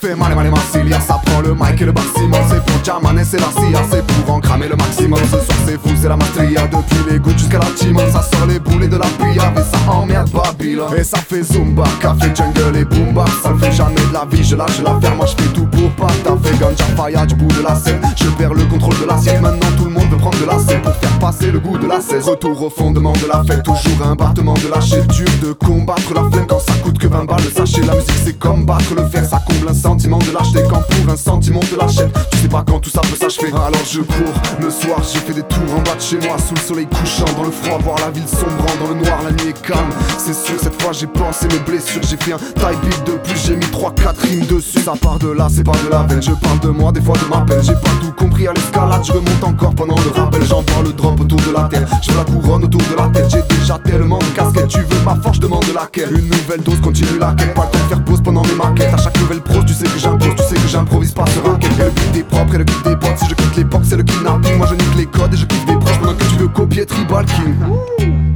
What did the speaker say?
fait mal et mal et Massilia Ça prend le mic et le bâtiment C'est pour Jaman et c'est la CIA C'est pour en cramer le maximum. Ce soir c'est fou, c'est la maestria Depuis les gouttes jusqu'à la timon. Ça sort les boulets de la pilla Et ça emmerde Babylone. Et ça fait Zumba, café, jungle et boomba. Ça le fait jamais de la vie, je lâche l'affaire Moi je fais tout pour pas. T'as fait ganja, fire du bout de la scène. Je perds le contrôle de la sienne Maintenant tout prendre de la scène Pour faire passer le goût de la 16 Retour au fondement de la fête Toujours un battement de lâcher Dur de combattre la flemme. Quand ça coûte que 20 balles Sachez la musique c'est comme battre le fer. Ça comble un sentiment de lâcheté Quand pour un sentiment de lâcheté Tu sais pas quand tout ça peut s'achever Alors je cours Le soir j'ai fait des tours en bas de chez moi. Sous le soleil couchant Dans le froid voir la ville sombrant. Dans le noir la nuit est calme. C'est sûr cette fois j'ai pensé mes blessures. J'ai fait un type beat de plus J'ai mis 3-4 rimes dessus. Ça part de là c'est pas de la veine. Je parle de moi des fois de ma peine. J'ai pas tout compris à l'escalade. Je remonte encore pendant le rappel J'entends le drop autour de la terre. Je la couronne autour de la tête. J'ai déjà tellement de casquettes. Tu veux ma force demande laquelle. Une nouvelle dose continue la quête. Pas le temps de faire pause pendant mes maquettes. À chaque nouvelle prose tu sais que j'impose Tu sais que j'improvise pas sur un quête Le beat est propre et le beat des potes. Si je quitte l'époque c'est le kidnapping. Moi je nique les codes et je kiffe des proches. Pendant que tu veux copier Tribal King